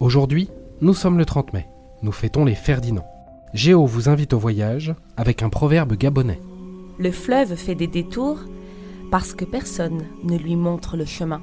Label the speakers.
Speaker 1: Aujourd'hui, nous sommes le 30 mai. Nous fêtons les Ferdinand. Géo vous invite au voyage avec un proverbe gabonais.
Speaker 2: Le fleuve fait des détours parce que personne ne lui montre le chemin.